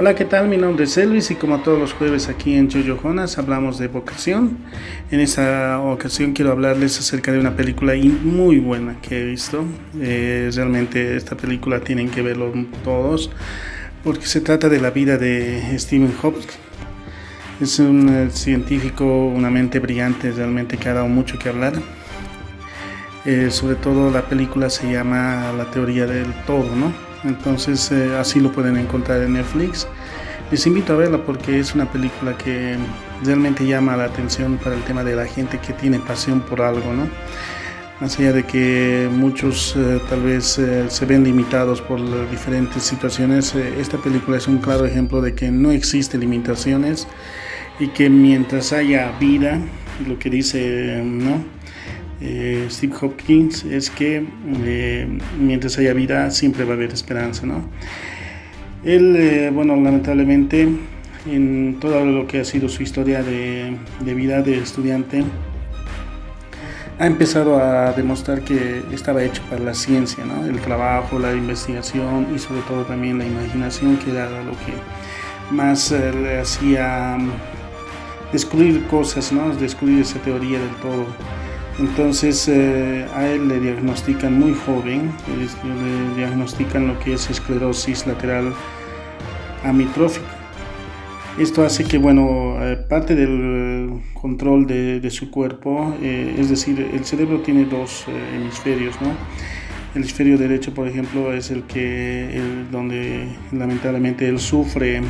Hola, ¿qué tal? Mi nombre es Elvis y como todos los jueves aquí en Jojo Jonas hablamos de vocación. En esta ocasión quiero hablarles acerca de una película muy buena que he visto. Eh, realmente esta película tienen que verlo todos porque se trata de la vida de Stephen Hawking. Es un eh, científico, una mente brillante realmente que ha dado mucho que hablar. Eh, sobre todo la película se llama La teoría del todo, ¿no? Entonces eh, así lo pueden encontrar en Netflix. Les invito a verla porque es una película que realmente llama la atención para el tema de la gente que tiene pasión por algo, ¿no? Más allá de que muchos eh, tal vez eh, se ven limitados por diferentes situaciones, esta película es un claro ejemplo de que no existen limitaciones y que mientras haya vida, lo que dice, ¿no? Eh, Steve Hopkins es que eh, mientras haya vida siempre va a haber esperanza, ¿no? Él, eh, bueno, lamentablemente en todo lo que ha sido su historia de, vida de estudiante, ha empezado a demostrar que estaba hecho para la ciencia, ¿no? El trabajo, la investigación y sobre todo también la imaginación, que era lo que más le hacía descubrir cosas, ¿no? Descubrir esa teoría del todo. Entonces eh, a él le diagnostican muy joven, le diagnostican lo que es esclerosis lateral amitrófica. Esto hace que, bueno, eh, parte del control de, su cuerpo, eh, es decir, el cerebro tiene dos hemisferios, ¿no? El hemisferio derecho, por ejemplo, es el que, donde lamentablemente él sufre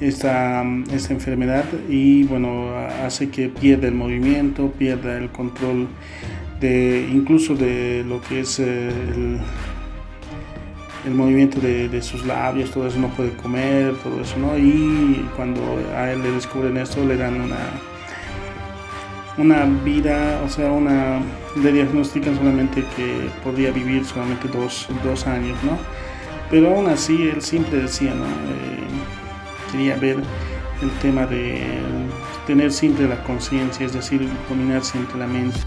esta, esta enfermedad y bueno, hace que pierda el movimiento, pierda el control de incluso de lo que es eh, el, el movimiento de, de, sus labios, todo eso no puede comer, todo eso, ¿no? Y cuando a él le descubren esto, le dan una, una vida, o sea, una, le diagnostican solamente que podría vivir solamente dos, dos años, ¿no? Pero aún así, él siempre decía, ¿no? Eh, quería ver el tema de tener siempre la conciencia, es decir, dominar siempre la mente,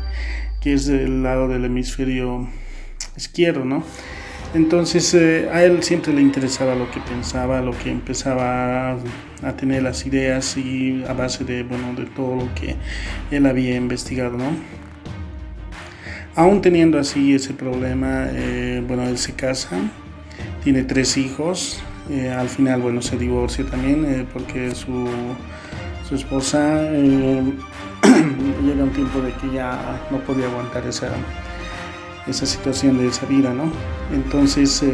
que es del lado del hemisferio izquierdo, ¿no? Entonces eh, a él siempre le interesaba lo que pensaba, lo que empezaba a, tener las ideas y a base de, bueno, de todo lo que él había investigado, ¿no? Aún teniendo así ese problema, eh, bueno, él se casa, tiene tres hijos, eh, al final, bueno, se divorcia también eh, porque su, su esposa eh, llega un tiempo de que ya no podía aguantar esa, esa situación de esa vida, ¿no? Entonces,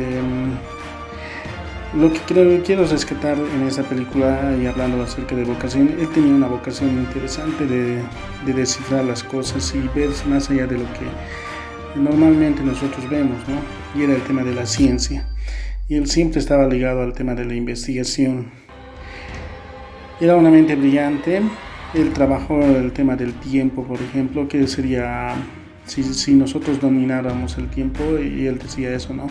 lo que creo, quiero rescatar en esa película y hablando acerca de vocación, él tenía una vocación interesante de, de descifrar las cosas y ver más allá de lo que normalmente nosotros vemos, ¿no? Y era el tema de la ciencia y él siempre estaba ligado al tema de la investigación. Era una mente brillante, él trabajó el tema del tiempo, por ejemplo, que sería si, nosotros domináramos el tiempo, y él decía eso, ¿no?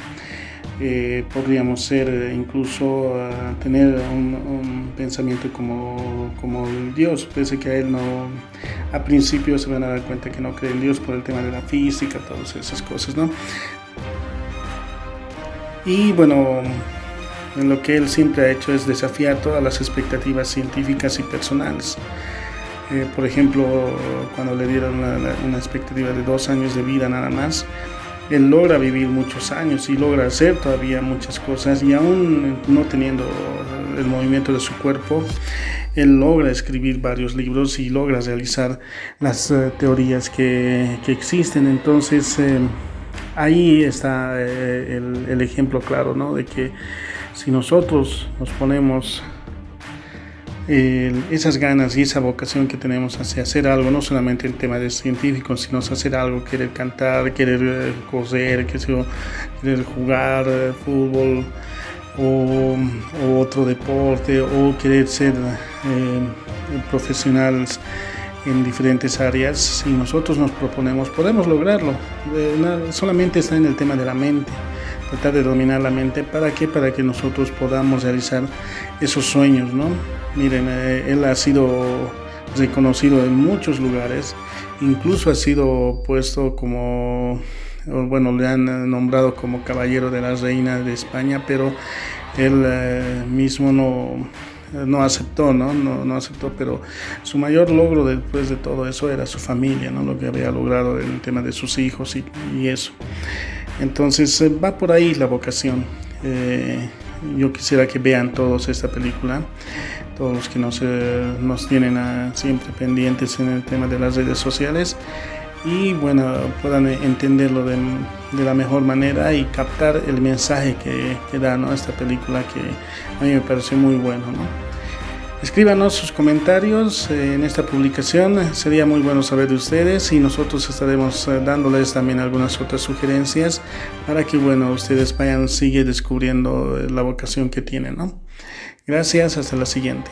Eh, podríamos ser incluso uh, tener un, pensamiento como, como Dios, pese que a él no, a principio se van a dar cuenta que no cree en Dios por el tema de la física, todas esas cosas, ¿no? Y bueno, lo que él siempre ha hecho es desafiar todas las expectativas científicas y personales. Eh, por ejemplo, cuando le dieron una, expectativa de dos años de vida nada más, él logra vivir muchos años y logra hacer todavía muchas cosas y aún no teniendo el movimiento de su cuerpo, él logra escribir varios libros y logra realizar las eh, teorías que, que, existen. Entonces, eh, ahí está eh, el, ejemplo claro, ¿no? De que si nosotros nos ponemos esas ganas y esa vocación que tenemos hacia hacer algo, no solamente en tema de científicos, sino hacer algo, querer cantar, querer eh, correr, querer jugar eh, fútbol o, otro deporte o querer ser profesionales en diferentes áreas, si nosotros nos proponemos, podemos lograrlo. Eh, solamente está en el tema de la mente, tratar de dominar la mente. ¿Para qué? Para que nosotros podamos realizar esos sueños, ¿no? Miren, eh, él ha sido reconocido en muchos lugares, incluso ha sido puesto como, bueno, le han nombrado como caballero de la reina de España, pero él eh, mismo no, no aceptó, ¿no? ¿no? No, aceptó, pero su mayor logro después de todo eso era su familia, ¿no? Lo que había logrado en el tema de sus hijos y, eso. Entonces eh, va por ahí la vocación. Eh, yo quisiera que vean todos esta película, todos los que nos, eh, nos tienen a, siempre pendientes en el tema de las redes sociales y bueno, puedan entenderlo de, de, la mejor manera y captar el mensaje que, que da ¿no? esta película que a mí me pareció muy bueno. ¿no? Escríbanos sus comentarios en esta publicación, sería muy bueno saber de ustedes y nosotros estaremos eh, dándoles también algunas otras sugerencias para que bueno, ustedes vayan, sigue descubriendo la vocación que tienen. ¿no? Gracias, hasta la siguiente.